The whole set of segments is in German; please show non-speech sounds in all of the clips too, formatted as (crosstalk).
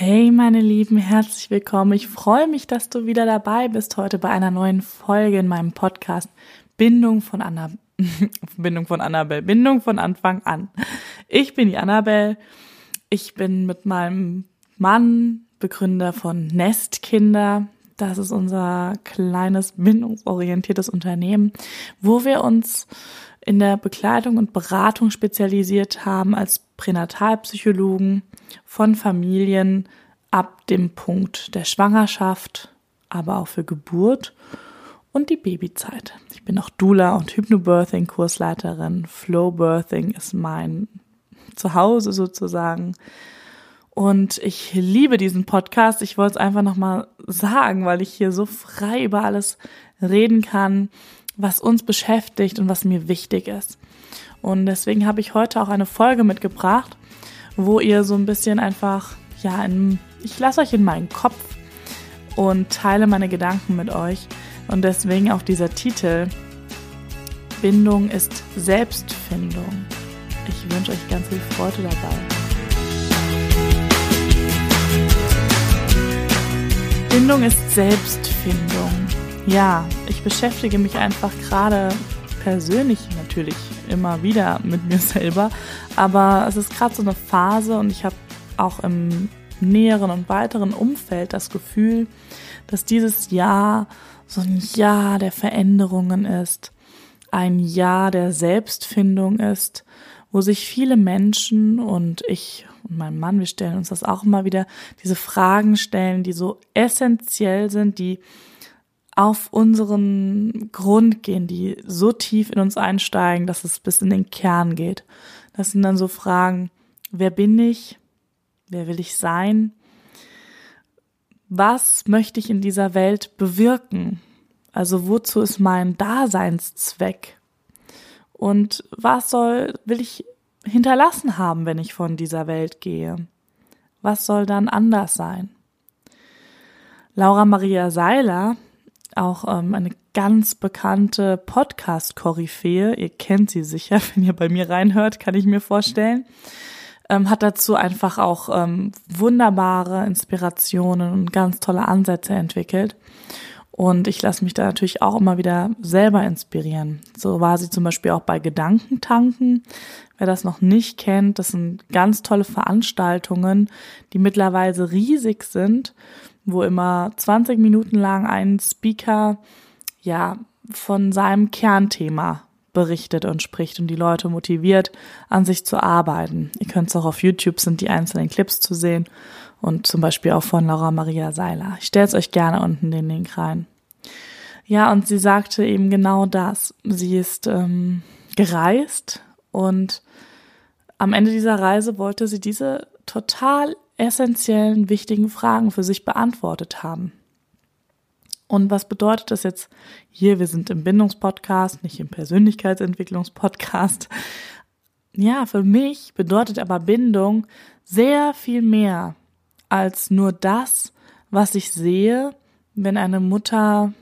Hey meine Lieben, herzlich willkommen. Ich freue mich, dass du wieder dabei bist heute bei einer neuen Folge in meinem Podcast Bindung von Anna (laughs) Bindung von Annabelle, Bindung von Anfang an. Ich bin die Annabelle. Ich bin mit meinem Mann Begründer von Nestkinder. Das ist unser kleines bindungsorientiertes Unternehmen, wo wir uns in der Begleitung und Beratung spezialisiert haben als Pränatalpsychologen von Familien ab dem Punkt der Schwangerschaft, aber auch für Geburt und die Babyzeit. Ich bin auch Dula und Hypnobirthing-Kursleiterin. Flowbirthing ist mein Zuhause sozusagen. Und ich liebe diesen Podcast. Ich wollte es einfach nochmal sagen, weil ich hier so frei über alles reden kann, was uns beschäftigt und was mir wichtig ist. Und deswegen habe ich heute auch eine Folge mitgebracht, wo ihr so ein bisschen einfach, ja, in, ich lasse euch in meinen Kopf und teile meine Gedanken mit euch. Und deswegen auch dieser Titel, Bindung ist Selbstfindung. Ich wünsche euch ganz viel Freude dabei. Bindung ist Selbstfindung. Ja, ich beschäftige mich einfach gerade persönlich natürlich immer wieder mit mir selber. Aber es ist gerade so eine Phase und ich habe auch im näheren und weiteren Umfeld das Gefühl, dass dieses Jahr so ein Jahr der Veränderungen ist, ein Jahr der Selbstfindung ist, wo sich viele Menschen und ich und mein Mann, wir stellen uns das auch immer wieder, diese Fragen stellen, die so essentiell sind, die auf unseren Grund gehen, die so tief in uns einsteigen, dass es bis in den Kern geht. Das sind dann so Fragen, wer bin ich? Wer will ich sein? Was möchte ich in dieser Welt bewirken? Also wozu ist mein Daseinszweck? Und was soll, will ich hinterlassen haben, wenn ich von dieser Welt gehe? Was soll dann anders sein? Laura Maria Seiler auch ähm, eine ganz bekannte Podcast-Koryphäe. Ihr kennt sie sicher, (laughs) wenn ihr bei mir reinhört, kann ich mir vorstellen. Ähm, hat dazu einfach auch ähm, wunderbare Inspirationen und ganz tolle Ansätze entwickelt. Und ich lasse mich da natürlich auch immer wieder selber inspirieren. So war sie zum Beispiel auch bei Gedankentanken. Wer das noch nicht kennt, das sind ganz tolle Veranstaltungen, die mittlerweile riesig sind wo immer 20 Minuten lang ein Speaker ja von seinem Kernthema berichtet und spricht und die Leute motiviert, an sich zu arbeiten. Ihr könnt es auch auf YouTube sind die einzelnen Clips zu sehen und zum Beispiel auch von Laura Maria Seiler. Ich stelle es euch gerne unten den Link rein. Ja, und sie sagte eben genau das. Sie ist ähm, gereist und am Ende dieser Reise wollte sie diese total essentiellen, wichtigen Fragen für sich beantwortet haben. Und was bedeutet das jetzt hier? Wir sind im Bindungspodcast, nicht im Persönlichkeitsentwicklungspodcast. Ja, für mich bedeutet aber Bindung sehr viel mehr als nur das, was ich sehe, wenn eine Mutter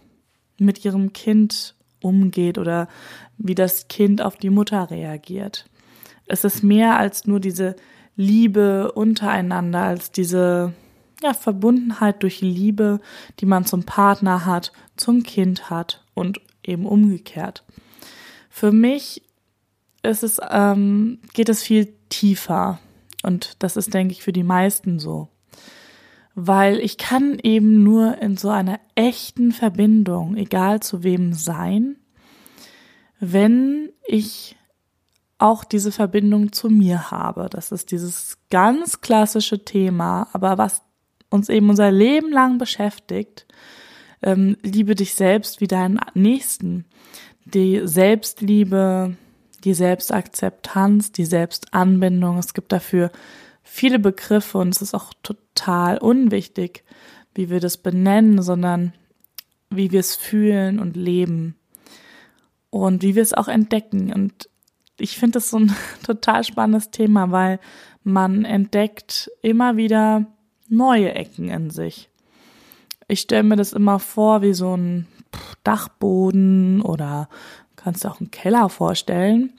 mit ihrem Kind umgeht oder wie das Kind auf die Mutter reagiert. Es ist mehr als nur diese Liebe untereinander, als diese ja, Verbundenheit durch Liebe, die man zum Partner hat, zum Kind hat und eben umgekehrt. Für mich ist es, ähm, geht es viel tiefer und das ist, denke ich, für die meisten so. Weil ich kann eben nur in so einer echten Verbindung, egal zu wem sein, wenn ich auch diese Verbindung zu mir habe. Das ist dieses ganz klassische Thema, aber was uns eben unser Leben lang beschäftigt. Ähm, liebe dich selbst wie deinen Nächsten. Die Selbstliebe, die Selbstakzeptanz, die Selbstanbindung. Es gibt dafür viele Begriffe und es ist auch total unwichtig, wie wir das benennen, sondern wie wir es fühlen und leben und wie wir es auch entdecken. Und ich finde das so ein (laughs) total spannendes Thema, weil man entdeckt immer wieder neue Ecken in sich. Ich stelle mir das immer vor wie so ein Dachboden oder kannst du auch einen Keller vorstellen.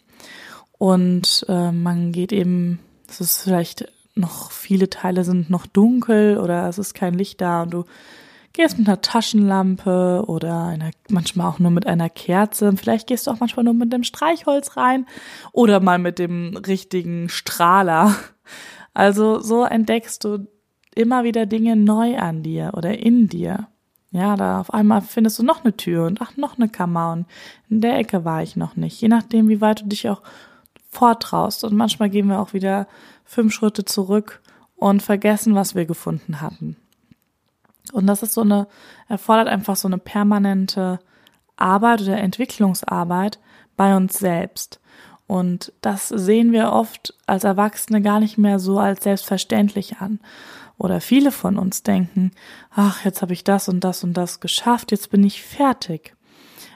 Und äh, man geht eben, das ist vielleicht noch viele Teile sind noch dunkel oder es ist kein Licht da und du gehst mit einer Taschenlampe oder einer, manchmal auch nur mit einer Kerze. Vielleicht gehst du auch manchmal nur mit dem Streichholz rein oder mal mit dem richtigen Strahler. Also so entdeckst du immer wieder Dinge neu an dir oder in dir. Ja, da auf einmal findest du noch eine Tür und ach, noch eine Kammer und in der Ecke war ich noch nicht. Je nachdem, wie weit du dich auch vortraust. Und manchmal gehen wir auch wieder fünf Schritte zurück und vergessen, was wir gefunden hatten. Und das ist so eine, erfordert einfach so eine permanente Arbeit oder Entwicklungsarbeit bei uns selbst. Und das sehen wir oft als Erwachsene gar nicht mehr so als selbstverständlich an. Oder viele von uns denken, ach, jetzt habe ich das und das und das geschafft, jetzt bin ich fertig.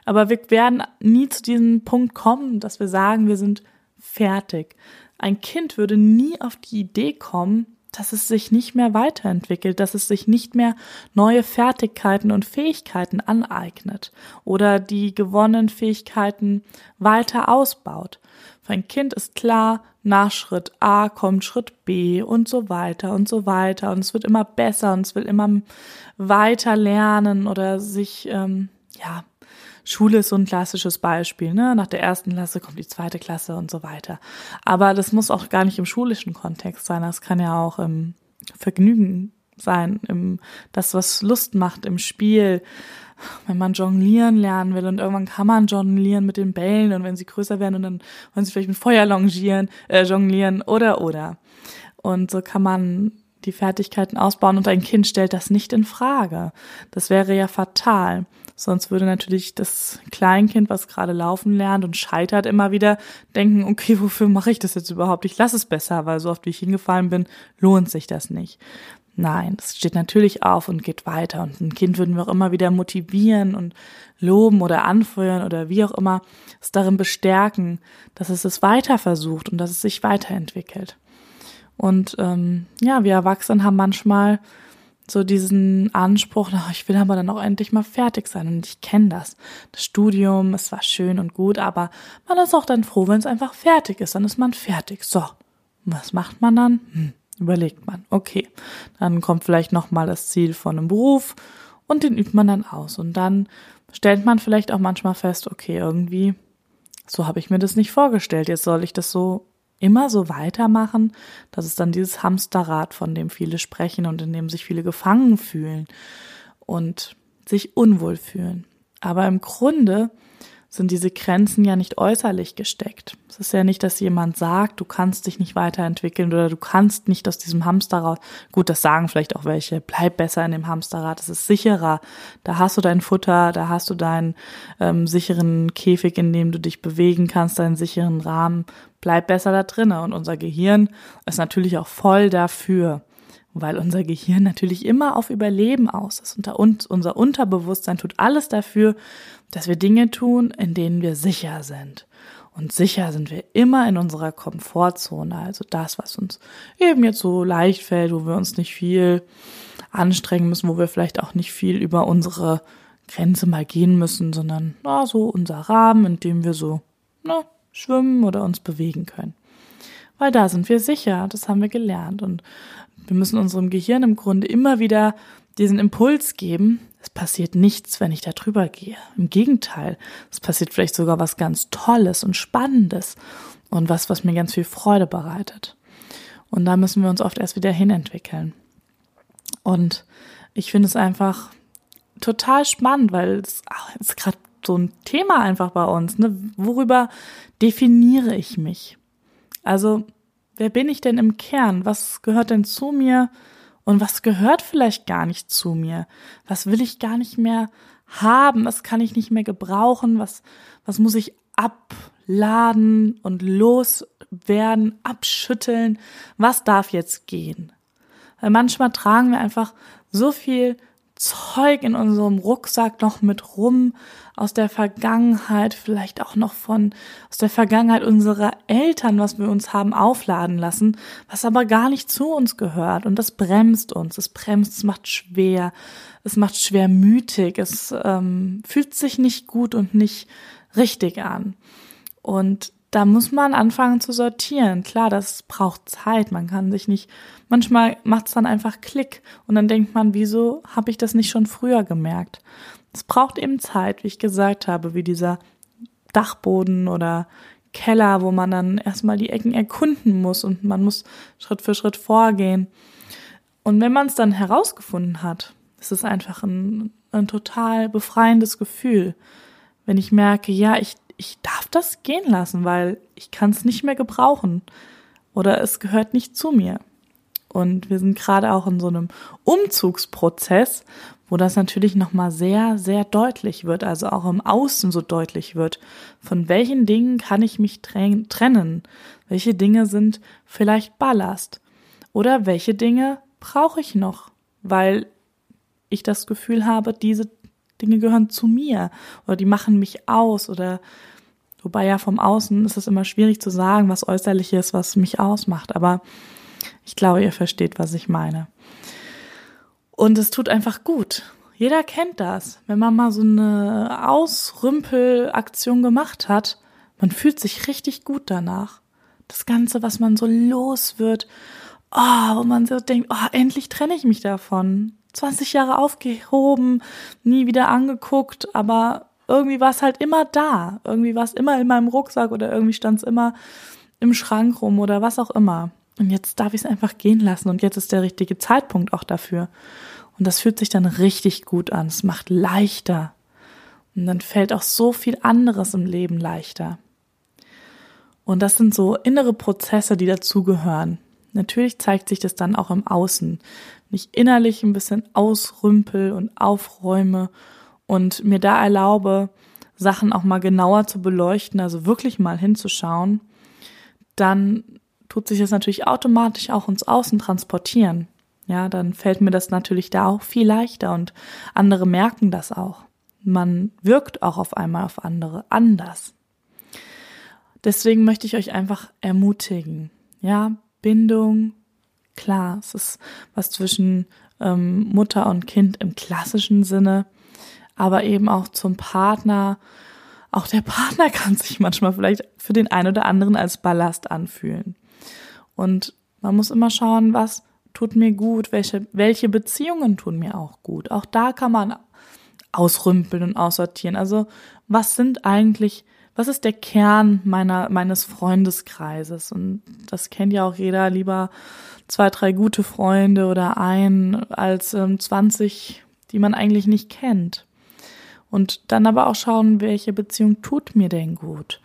Aber wir werden nie zu diesem Punkt kommen, dass wir sagen, wir sind fertig. Ein Kind würde nie auf die Idee kommen, dass es sich nicht mehr weiterentwickelt, dass es sich nicht mehr neue Fertigkeiten und Fähigkeiten aneignet oder die gewonnenen Fähigkeiten weiter ausbaut. Für ein Kind ist klar, nach Schritt A kommt Schritt B und so weiter und so weiter und es wird immer besser und es will immer weiter lernen oder sich ähm, ja Schule ist so ein klassisches Beispiel, ne? Nach der ersten Klasse kommt die zweite Klasse und so weiter. Aber das muss auch gar nicht im schulischen Kontext sein. Das kann ja auch im Vergnügen sein, im das, was Lust macht im Spiel. Wenn man jonglieren lernen will und irgendwann kann man jonglieren mit den Bällen und wenn sie größer werden und dann wollen sie vielleicht mit Feuer longieren, äh, jonglieren oder oder. Und so kann man die Fertigkeiten ausbauen und ein Kind stellt das nicht in Frage. Das wäre ja fatal. Sonst würde natürlich das Kleinkind, was gerade laufen lernt und scheitert immer wieder, denken, okay, wofür mache ich das jetzt überhaupt? Ich lasse es besser, weil so oft wie ich hingefallen bin, lohnt sich das nicht. Nein, es steht natürlich auf und geht weiter. Und ein Kind würden wir auch immer wieder motivieren und loben oder anfeuern oder wie auch immer es darin bestärken, dass es es weiter versucht und dass es sich weiterentwickelt. Und ähm, ja, wir Erwachsenen haben manchmal so diesen Anspruch, ach, ich will aber dann auch endlich mal fertig sein. Und ich kenne das. Das Studium, es war schön und gut, aber man ist auch dann froh, wenn es einfach fertig ist. Dann ist man fertig. So, was macht man dann? Hm, überlegt man. Okay, dann kommt vielleicht noch mal das Ziel von einem Beruf und den übt man dann aus. Und dann stellt man vielleicht auch manchmal fest, okay, irgendwie, so habe ich mir das nicht vorgestellt. Jetzt soll ich das so immer so weitermachen, dass es dann dieses Hamsterrad, von dem viele sprechen und in dem sich viele gefangen fühlen und sich unwohl fühlen. Aber im Grunde sind diese Grenzen ja nicht äußerlich gesteckt. Es ist ja nicht, dass jemand sagt, du kannst dich nicht weiterentwickeln oder du kannst nicht aus diesem Hamsterrad. Gut, das sagen vielleicht auch welche. Bleib besser in dem Hamsterrad. Es ist sicherer. Da hast du dein Futter, da hast du deinen ähm, sicheren Käfig, in dem du dich bewegen kannst, deinen sicheren Rahmen. Bleib besser da drinnen. Und unser Gehirn ist natürlich auch voll dafür weil unser Gehirn natürlich immer auf Überleben aus ist. Und unser Unterbewusstsein tut alles dafür, dass wir Dinge tun, in denen wir sicher sind. Und sicher sind wir immer in unserer Komfortzone, also das, was uns eben jetzt so leicht fällt, wo wir uns nicht viel anstrengen müssen, wo wir vielleicht auch nicht viel über unsere Grenze mal gehen müssen, sondern na, so unser Rahmen, in dem wir so na, schwimmen oder uns bewegen können. Weil da sind wir sicher, das haben wir gelernt. Und wir müssen unserem Gehirn im Grunde immer wieder diesen Impuls geben, es passiert nichts, wenn ich da drüber gehe. Im Gegenteil, es passiert vielleicht sogar was ganz Tolles und Spannendes und was, was mir ganz viel Freude bereitet. Und da müssen wir uns oft erst wieder hinentwickeln. Und ich finde es einfach total spannend, weil es ist gerade so ein Thema einfach bei uns. Ne? Worüber definiere ich mich? Also Wer bin ich denn im Kern? Was gehört denn zu mir? Und was gehört vielleicht gar nicht zu mir? Was will ich gar nicht mehr haben? Was kann ich nicht mehr gebrauchen? Was, was muss ich abladen und loswerden, abschütteln? Was darf jetzt gehen? Weil manchmal tragen wir einfach so viel Zeug in unserem Rucksack noch mit rum aus der Vergangenheit, vielleicht auch noch von aus der Vergangenheit unserer Eltern, was wir uns haben aufladen lassen, was aber gar nicht zu uns gehört. Und das bremst uns, es bremst, es macht schwer, es macht schwermütig, es ähm, fühlt sich nicht gut und nicht richtig an. Und da muss man anfangen zu sortieren. Klar, das braucht Zeit. Man kann sich nicht, manchmal macht es dann einfach Klick und dann denkt man, wieso habe ich das nicht schon früher gemerkt? Es braucht eben Zeit, wie ich gesagt habe, wie dieser Dachboden oder Keller, wo man dann erstmal die Ecken erkunden muss und man muss Schritt für Schritt vorgehen. Und wenn man es dann herausgefunden hat, ist es einfach ein, ein total befreiendes Gefühl, wenn ich merke, ja, ich, ich darf das gehen lassen, weil ich kann es nicht mehr gebrauchen oder es gehört nicht zu mir. Und wir sind gerade auch in so einem Umzugsprozess, wo das natürlich nochmal sehr, sehr deutlich wird, also auch im Außen so deutlich wird. Von welchen Dingen kann ich mich trennen? Welche Dinge sind vielleicht Ballast? Oder welche Dinge brauche ich noch? Weil ich das Gefühl habe, diese Dinge gehören zu mir oder die machen mich aus oder wobei ja vom Außen ist es immer schwierig zu sagen, was äußerlich ist, was mich ausmacht, aber ich glaube, ihr versteht, was ich meine. Und es tut einfach gut. Jeder kennt das. Wenn man mal so eine Ausrümpelaktion gemacht hat, man fühlt sich richtig gut danach. Das Ganze, was man so los wird, oh, wo man so denkt, oh, endlich trenne ich mich davon. 20 Jahre aufgehoben, nie wieder angeguckt, aber irgendwie war es halt immer da. Irgendwie war es immer in meinem Rucksack oder irgendwie stand es immer im Schrank rum oder was auch immer. Und jetzt darf ich es einfach gehen lassen und jetzt ist der richtige Zeitpunkt auch dafür. Und das fühlt sich dann richtig gut an. Es macht leichter. Und dann fällt auch so viel anderes im Leben leichter. Und das sind so innere Prozesse, die dazugehören. Natürlich zeigt sich das dann auch im Außen. Wenn ich innerlich ein bisschen ausrümpel und aufräume und mir da erlaube, Sachen auch mal genauer zu beleuchten, also wirklich mal hinzuschauen, dann tut sich das natürlich automatisch auch ins Außen transportieren. Ja, dann fällt mir das natürlich da auch viel leichter und andere merken das auch. Man wirkt auch auf einmal auf andere anders. Deswegen möchte ich euch einfach ermutigen. Ja, Bindung, klar, es ist was zwischen ähm, Mutter und Kind im klassischen Sinne, aber eben auch zum Partner. Auch der Partner (laughs) kann sich manchmal vielleicht für den einen oder anderen als Ballast anfühlen. Und man muss immer schauen, was tut mir gut, welche, welche Beziehungen tun mir auch gut. Auch da kann man ausrümpeln und aussortieren. Also was sind eigentlich was ist der Kern meiner, meines Freundeskreises? Und das kennt ja auch jeder, lieber zwei, drei gute Freunde oder ein als ähm, 20, die man eigentlich nicht kennt. Und dann aber auch schauen, welche Beziehung tut mir denn gut?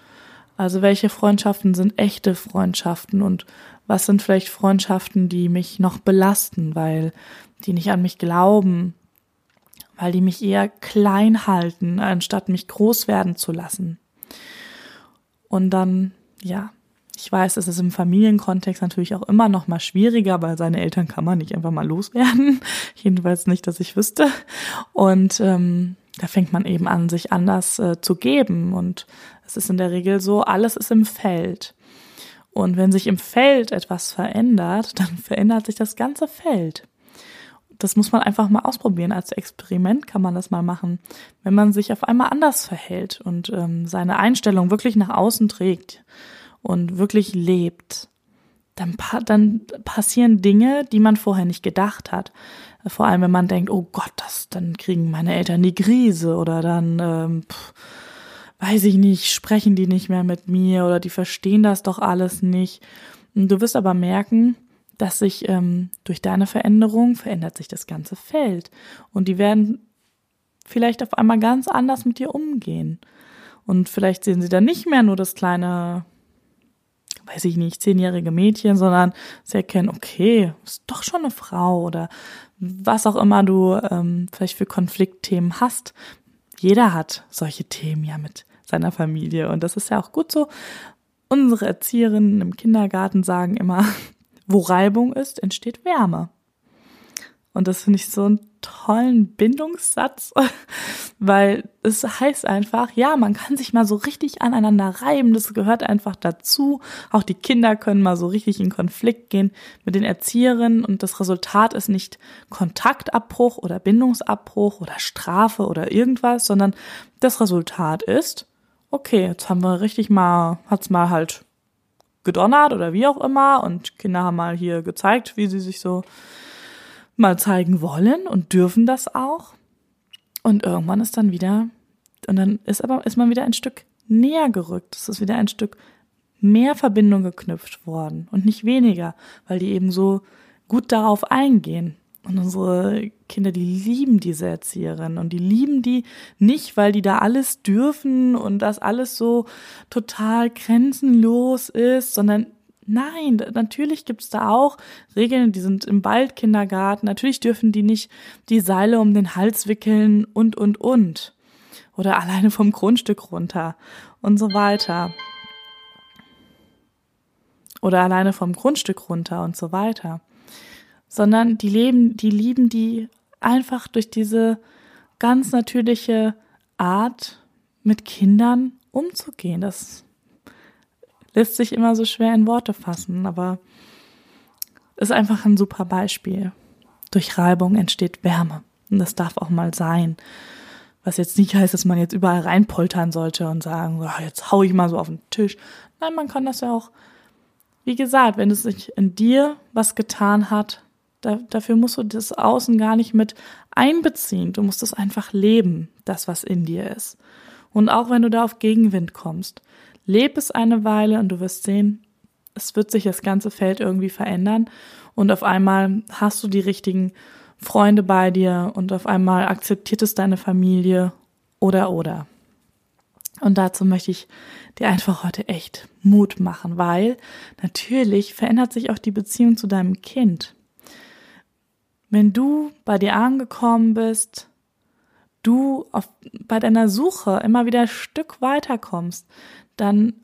Also welche Freundschaften sind echte Freundschaften und was sind vielleicht Freundschaften, die mich noch belasten, weil die nicht an mich glauben, weil die mich eher klein halten, anstatt mich groß werden zu lassen. Und dann, ja, ich weiß, es ist im Familienkontext natürlich auch immer noch mal schwieriger, weil seine Eltern kann man nicht einfach mal loswerden. (laughs) Jedenfalls nicht, dass ich wüsste. Und ähm, da fängt man eben an, sich anders äh, zu geben. Und es ist in der Regel so, alles ist im Feld. Und wenn sich im Feld etwas verändert, dann (laughs) verändert sich das ganze Feld das muss man einfach mal ausprobieren. Als Experiment kann man das mal machen. Wenn man sich auf einmal anders verhält und ähm, seine Einstellung wirklich nach außen trägt und wirklich lebt, dann, dann passieren Dinge, die man vorher nicht gedacht hat. Vor allem, wenn man denkt, oh Gott, das, dann kriegen meine Eltern die Krise oder dann, ähm, pff, weiß ich nicht, sprechen die nicht mehr mit mir oder die verstehen das doch alles nicht. Du wirst aber merken, dass sich ähm, durch deine Veränderung verändert sich das ganze Feld und die werden vielleicht auf einmal ganz anders mit dir umgehen. Und vielleicht sehen sie dann nicht mehr nur das kleine, weiß ich nicht, zehnjährige Mädchen, sondern sie erkennen, okay, ist doch schon eine Frau oder was auch immer du ähm, vielleicht für Konfliktthemen hast. Jeder hat solche Themen ja mit seiner Familie und das ist ja auch gut so. Unsere Erzieherinnen im Kindergarten sagen immer, (laughs) wo Reibung ist, entsteht Wärme. Und das finde ich so einen tollen Bindungssatz, (laughs) weil es heißt einfach, ja, man kann sich mal so richtig aneinander reiben, das gehört einfach dazu. Auch die Kinder können mal so richtig in Konflikt gehen mit den Erzieherinnen. Und das Resultat ist nicht Kontaktabbruch oder Bindungsabbruch oder Strafe oder irgendwas, sondern das Resultat ist, okay, jetzt haben wir richtig mal, hat's mal halt gedonnert oder wie auch immer. Und Kinder haben mal hier gezeigt, wie sie sich so mal zeigen wollen und dürfen das auch. Und irgendwann ist dann wieder, und dann ist aber, ist man wieder ein Stück näher gerückt. Es ist wieder ein Stück mehr Verbindung geknüpft worden und nicht weniger, weil die eben so gut darauf eingehen. Und unsere Kinder, die lieben diese Erzieherin und die lieben die nicht, weil die da alles dürfen und das alles so total grenzenlos ist, sondern nein, natürlich gibt's da auch Regeln, die sind im Waldkindergarten. Natürlich dürfen die nicht die Seile um den Hals wickeln und, und, und. Oder alleine vom Grundstück runter und so weiter. Oder alleine vom Grundstück runter und so weiter sondern die leben, die lieben die einfach durch diese ganz natürliche Art, mit Kindern umzugehen. Das lässt sich immer so schwer in Worte fassen, aber ist einfach ein super Beispiel. Durch Reibung entsteht Wärme. Und das darf auch mal sein. Was jetzt nicht heißt, dass man jetzt überall reinpoltern sollte und sagen, oh, jetzt hau ich mal so auf den Tisch. Nein, man kann das ja auch, wie gesagt, wenn es sich in dir was getan hat, da, dafür musst du das Außen gar nicht mit einbeziehen. Du musst es einfach leben, das, was in dir ist. Und auch wenn du da auf Gegenwind kommst, leb es eine Weile und du wirst sehen, es wird sich das ganze Feld irgendwie verändern und auf einmal hast du die richtigen Freunde bei dir und auf einmal akzeptiert es deine Familie oder oder. Und dazu möchte ich dir einfach heute echt Mut machen, weil natürlich verändert sich auch die Beziehung zu deinem Kind. Wenn du bei dir angekommen bist, du auf, bei deiner Suche immer wieder ein Stück weiterkommst, dann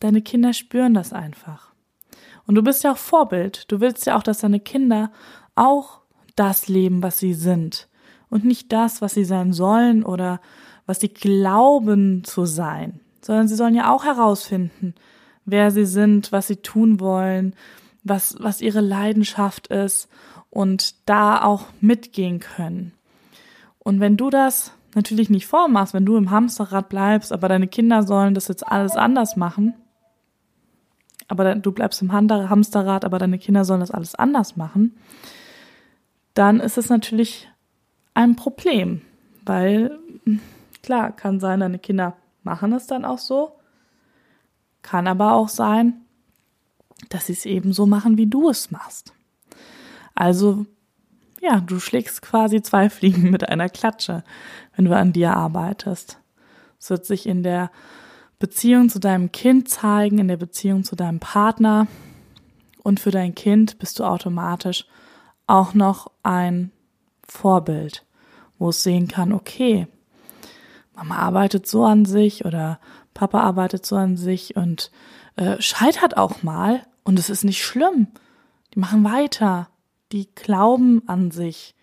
deine Kinder spüren das einfach. Und du bist ja auch Vorbild. Du willst ja auch, dass deine Kinder auch das leben, was sie sind und nicht das, was sie sein sollen oder was sie glauben zu sein, sondern sie sollen ja auch herausfinden, wer sie sind, was sie tun wollen, was, was ihre Leidenschaft ist und da auch mitgehen können. Und wenn du das natürlich nicht vormachst, wenn du im Hamsterrad bleibst, aber deine Kinder sollen das jetzt alles anders machen, aber du bleibst im Hamsterrad, aber deine Kinder sollen das alles anders machen, dann ist es natürlich ein Problem, weil klar, kann sein, deine Kinder machen es dann auch so, kann aber auch sein, dass sie es eben so machen, wie du es machst. Also, ja, du schlägst quasi zwei Fliegen mit einer Klatsche, wenn du an dir arbeitest. Es wird sich in der Beziehung zu deinem Kind zeigen, in der Beziehung zu deinem Partner. Und für dein Kind bist du automatisch auch noch ein Vorbild, wo es sehen kann, okay, Mama arbeitet so an sich oder Papa arbeitet so an sich und äh, scheitert auch mal und es ist nicht schlimm. Die machen weiter die glauben an sich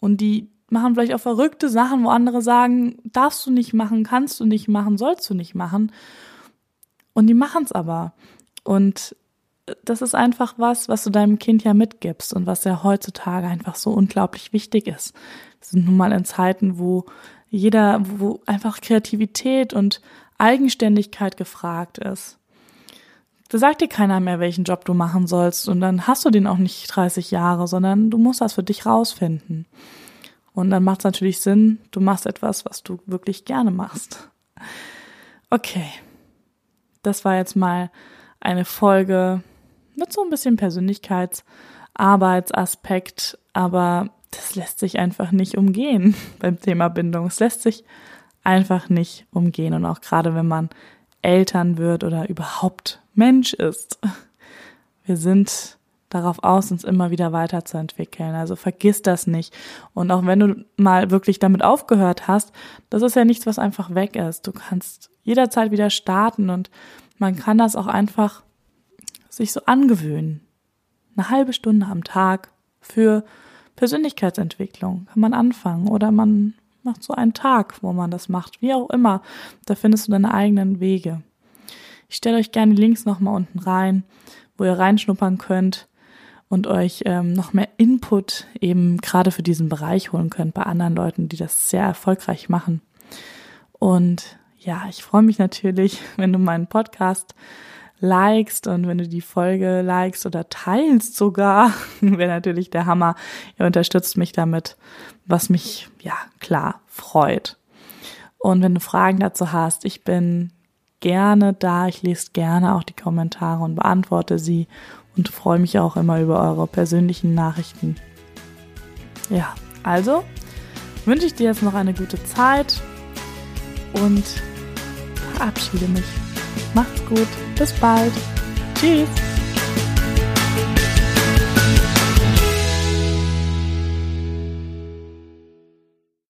und die machen vielleicht auch verrückte Sachen, wo andere sagen, darfst du nicht machen, kannst du nicht machen, sollst du nicht machen. Und die machen es aber. Und das ist einfach was, was du deinem Kind ja mitgibst und was ja heutzutage einfach so unglaublich wichtig ist. Wir sind nun mal in Zeiten, wo jeder, wo einfach Kreativität und Eigenständigkeit gefragt ist. Da sagt dir keiner mehr, welchen Job du machen sollst und dann hast du den auch nicht 30 Jahre, sondern du musst das für dich rausfinden. Und dann macht es natürlich Sinn, du machst etwas, was du wirklich gerne machst. Okay, das war jetzt mal eine Folge mit so ein bisschen Persönlichkeitsarbeitsaspekt, aber das lässt sich einfach nicht umgehen (laughs) beim Thema Bindung. Es lässt sich einfach nicht umgehen und auch gerade wenn man Eltern wird oder überhaupt Mensch ist. Wir sind darauf aus, uns immer wieder weiterzuentwickeln. Also vergiss das nicht. Und auch wenn du mal wirklich damit aufgehört hast, das ist ja nichts, was einfach weg ist. Du kannst jederzeit wieder starten und man kann das auch einfach sich so angewöhnen. Eine halbe Stunde am Tag für Persönlichkeitsentwicklung kann man anfangen oder man macht so einen Tag, wo man das macht, wie auch immer. Da findest du deine eigenen Wege. Ich stelle euch gerne Links nochmal unten rein, wo ihr reinschnuppern könnt und euch ähm, noch mehr Input eben gerade für diesen Bereich holen könnt bei anderen Leuten, die das sehr erfolgreich machen. Und ja, ich freue mich natürlich, (laughs) wenn du meinen Podcast likest und wenn du die Folge likest oder teilst sogar, (laughs) wäre natürlich der Hammer. Ihr unterstützt mich damit, was mich, ja, klar, freut. Und wenn du Fragen dazu hast, ich bin gerne da. Ich lese gerne auch die Kommentare und beantworte sie und freue mich auch immer über eure persönlichen Nachrichten. Ja, also wünsche ich dir jetzt noch eine gute Zeit und verabschiede mich. Macht's gut. Bis bald. Tschüss.